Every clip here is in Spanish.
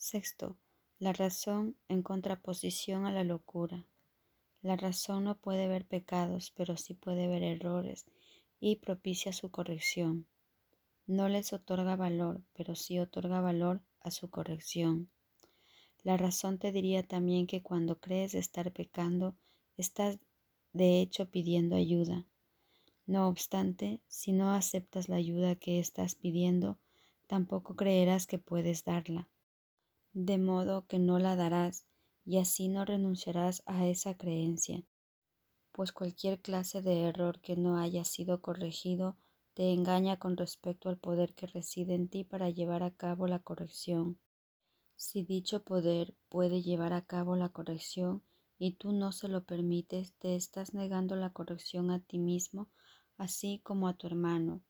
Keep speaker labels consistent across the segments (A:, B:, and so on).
A: Sexto, la razón en contraposición a la locura. La razón no puede ver pecados, pero sí puede ver errores y propicia su corrección. No les otorga valor, pero sí otorga valor a su corrección. La razón te diría también que cuando crees estar pecando, estás de hecho pidiendo ayuda. No obstante, si no aceptas la ayuda que estás pidiendo, tampoco creerás que puedes darla. De modo que no la darás y así no renunciarás a esa creencia, pues cualquier clase de error que no haya sido corregido te engaña con respecto al poder que reside en ti para llevar a cabo la corrección. Si dicho poder puede llevar a cabo la corrección y tú no se lo permites, te estás negando la corrección a ti mismo, así como a tu hermano.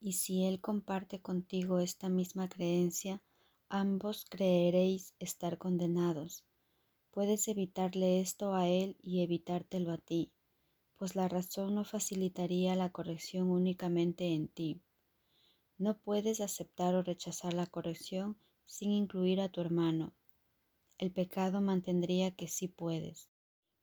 A: Y si él comparte contigo esta misma creencia, ambos creeréis estar condenados. Puedes evitarle esto a él y evitártelo a ti, pues la razón no facilitaría la corrección únicamente en ti. No puedes aceptar o rechazar la corrección sin incluir a tu hermano. El pecado mantendría que sí puedes.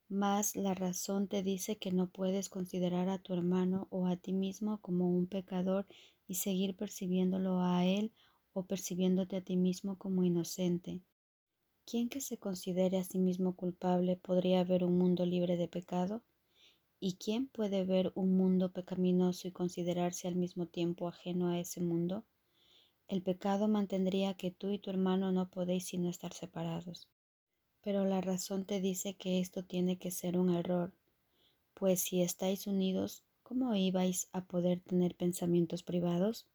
A: Mas la razón te dice que no puedes considerar a tu hermano o a ti mismo como un pecador y seguir percibiéndolo a él o percibiéndote a ti mismo como inocente. ¿Quién que se considere a sí mismo culpable podría ver un mundo libre de pecado? ¿Y quién puede ver un mundo pecaminoso y considerarse al mismo tiempo ajeno a ese mundo? El pecado mantendría que tú y tu hermano no podéis sino estar separados. Pero la razón te dice que esto tiene que ser un error, pues si estáis unidos, ¿cómo ibais a poder tener pensamientos privados?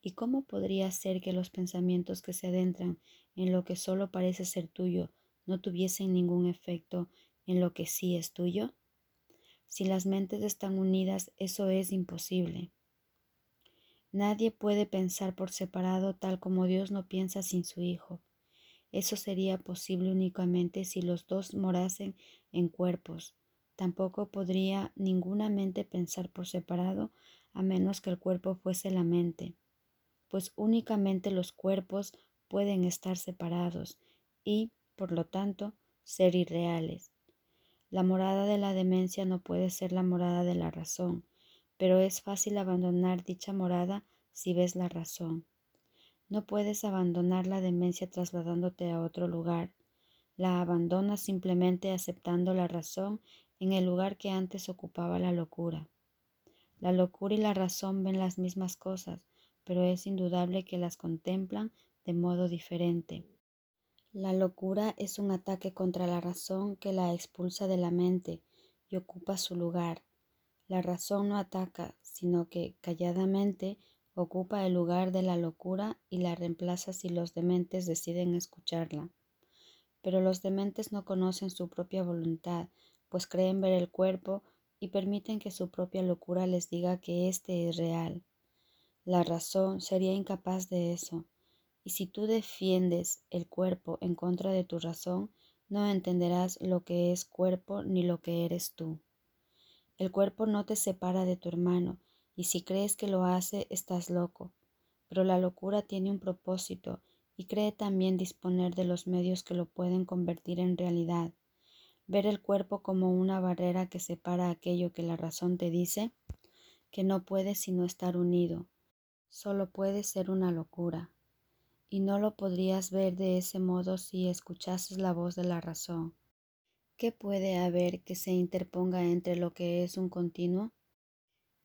A: ¿Y cómo podría ser que los pensamientos que se adentran en lo que solo parece ser tuyo no tuviesen ningún efecto en lo que sí es tuyo? Si las mentes están unidas, eso es imposible. Nadie puede pensar por separado tal como Dios no piensa sin su Hijo. Eso sería posible únicamente si los dos morasen en cuerpos. Tampoco podría ninguna mente pensar por separado a menos que el cuerpo fuese la mente, pues únicamente los cuerpos pueden estar separados y, por lo tanto, ser irreales. La morada de la demencia no puede ser la morada de la razón, pero es fácil abandonar dicha morada si ves la razón. No puedes abandonar la demencia trasladándote a otro lugar. La abandonas simplemente aceptando la razón en el lugar que antes ocupaba la locura. La locura y la razón ven las mismas cosas, pero es indudable que las contemplan de modo diferente. La locura es un ataque contra la razón que la expulsa de la mente y ocupa su lugar. La razón no ataca, sino que calladamente ocupa el lugar de la locura y la reemplaza si los dementes deciden escucharla. Pero los dementes no conocen su propia voluntad, pues creen ver el cuerpo y permiten que su propia locura les diga que éste es real. La razón sería incapaz de eso, y si tú defiendes el cuerpo en contra de tu razón, no entenderás lo que es cuerpo ni lo que eres tú. El cuerpo no te separa de tu hermano, y si crees que lo hace, estás loco. Pero la locura tiene un propósito y cree también disponer de los medios que lo pueden convertir en realidad. Ver el cuerpo como una barrera que separa aquello que la razón te dice que no puede sino estar unido. Solo puede ser una locura. Y no lo podrías ver de ese modo si escuchases la voz de la razón. ¿Qué puede haber que se interponga entre lo que es un continuo?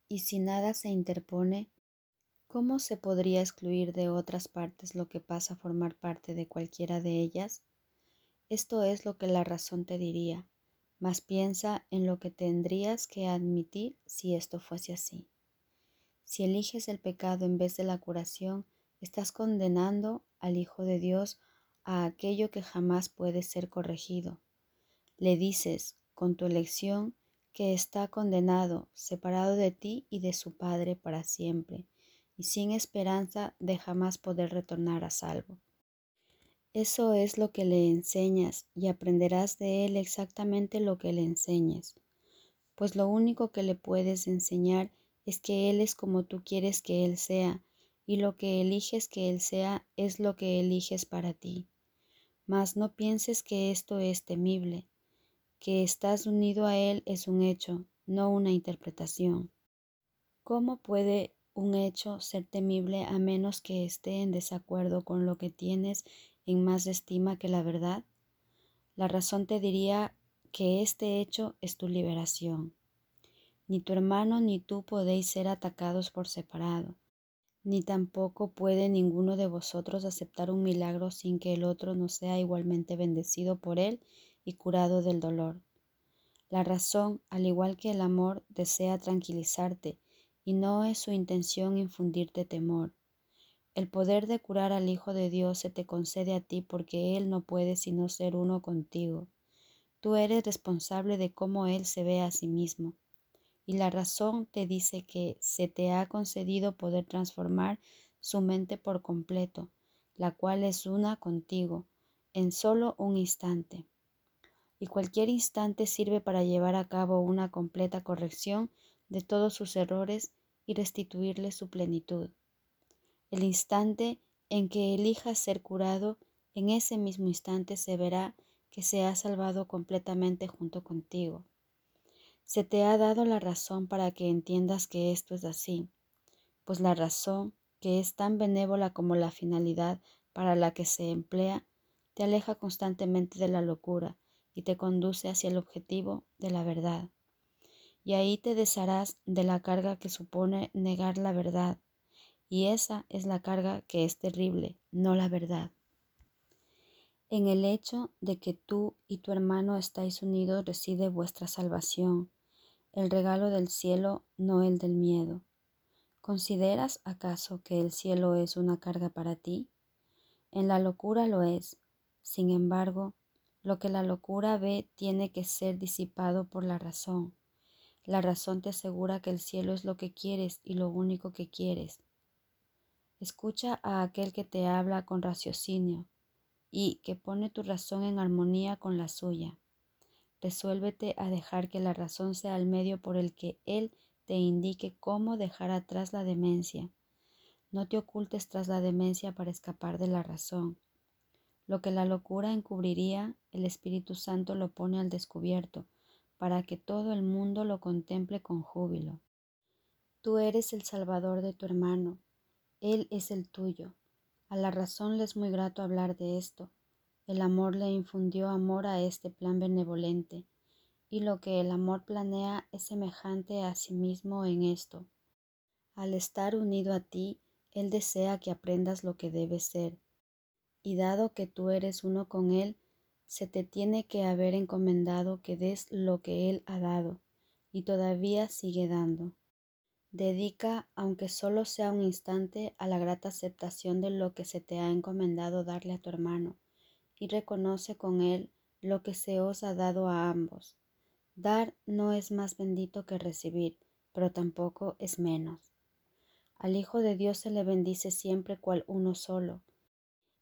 A: Y si nada se interpone, ¿cómo se podría excluir de otras partes lo que pasa a formar parte de cualquiera de ellas? Esto es lo que la razón te diría, mas piensa en lo que tendrías que admitir si esto fuese así. Si eliges el pecado en vez de la curación, estás condenando al Hijo de Dios a aquello que jamás puede ser corregido le dices, con tu elección, que está condenado, separado de ti y de su Padre para siempre, y sin esperanza de jamás poder retornar a salvo. Eso es lo que le enseñas y aprenderás de él exactamente lo que le enseñes, pues lo único que le puedes enseñar es que él es como tú quieres que él sea, y lo que eliges que él sea es lo que eliges para ti. Mas no pienses que esto es temible, que estás unido a Él es un hecho, no una interpretación. ¿Cómo puede un hecho ser temible a menos que esté en desacuerdo con lo que tienes en más estima que la verdad? La razón te diría que este hecho es tu liberación. Ni tu hermano ni tú podéis ser atacados por separado, ni tampoco puede ninguno de vosotros aceptar un milagro sin que el otro no sea igualmente bendecido por él y curado del dolor. La razón, al igual que el amor, desea tranquilizarte y no es su intención infundirte temor. El poder de curar al Hijo de Dios se te concede a ti porque Él no puede sino ser uno contigo. Tú eres responsable de cómo Él se ve a sí mismo. Y la razón te dice que se te ha concedido poder transformar su mente por completo, la cual es una contigo, en solo un instante. Y cualquier instante sirve para llevar a cabo una completa corrección de todos sus errores y restituirle su plenitud. El instante en que elijas ser curado, en ese mismo instante se verá que se ha salvado completamente junto contigo. Se te ha dado la razón para que entiendas que esto es así, pues la razón, que es tan benévola como la finalidad para la que se emplea, te aleja constantemente de la locura y te conduce hacia el objetivo de la verdad y ahí te desharás de la carga que supone negar la verdad, y esa es la carga que es terrible, no la verdad. En el hecho de que tú y tu hermano estáis unidos reside vuestra salvación, el regalo del cielo, no el del miedo. ¿Consideras acaso que el cielo es una carga para ti? En la locura lo es. Sin embargo, lo que la locura ve tiene que ser disipado por la razón. La razón te asegura que el cielo es lo que quieres y lo único que quieres. Escucha a aquel que te habla con raciocinio y que pone tu razón en armonía con la suya. Resuélvete a dejar que la razón sea el medio por el que Él te indique cómo dejar atrás la demencia. No te ocultes tras la demencia para escapar de la razón. Lo que la locura encubriría, el Espíritu Santo lo pone al descubierto para que todo el mundo lo contemple con júbilo. Tú eres el salvador de tu hermano, él es el tuyo. A la razón le es muy grato hablar de esto. El amor le infundió amor a este plan benevolente, y lo que el amor planea es semejante a sí mismo en esto. Al estar unido a ti, él desea que aprendas lo que debes ser, y dado que tú eres uno con él, se te tiene que haber encomendado que des lo que Él ha dado y todavía sigue dando. Dedica, aunque solo sea un instante, a la grata aceptación de lo que se te ha encomendado darle a tu hermano y reconoce con él lo que se os ha dado a ambos. Dar no es más bendito que recibir, pero tampoco es menos. Al Hijo de Dios se le bendice siempre cual uno solo,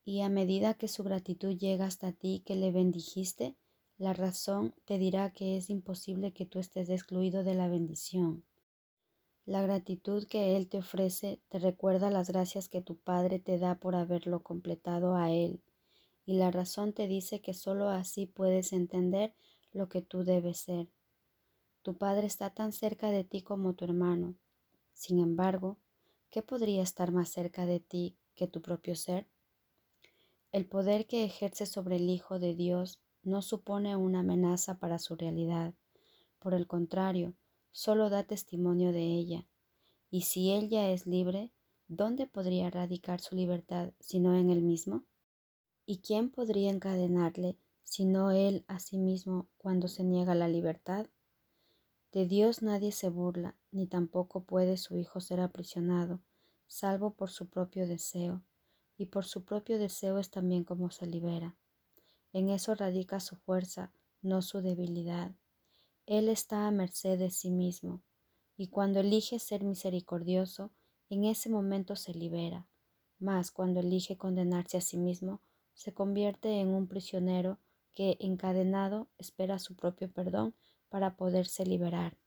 A: y a medida que su gratitud llega hasta ti que le bendijiste, la razón te dirá que es imposible que tú estés excluido de la bendición. La gratitud que Él te ofrece te recuerda las gracias que tu Padre te da por haberlo completado a Él, y la razón te dice que sólo así puedes entender lo que tú debes ser. Tu Padre está tan cerca de ti como tu hermano. Sin embargo, ¿qué podría estar más cerca de ti que tu propio ser? El poder que ejerce sobre el Hijo de Dios no supone una amenaza para su realidad. Por el contrario, solo da testimonio de ella. Y si él ya es libre, ¿dónde podría radicar su libertad sino en él mismo? ¿Y quién podría encadenarle sino él a sí mismo cuando se niega la libertad? De Dios nadie se burla, ni tampoco puede su Hijo ser aprisionado, salvo por su propio deseo y por su propio deseo es también como se libera. En eso radica su fuerza, no su debilidad. Él está a merced de sí mismo, y cuando elige ser misericordioso, en ese momento se libera, mas cuando elige condenarse a sí mismo, se convierte en un prisionero que, encadenado, espera su propio perdón para poderse liberar.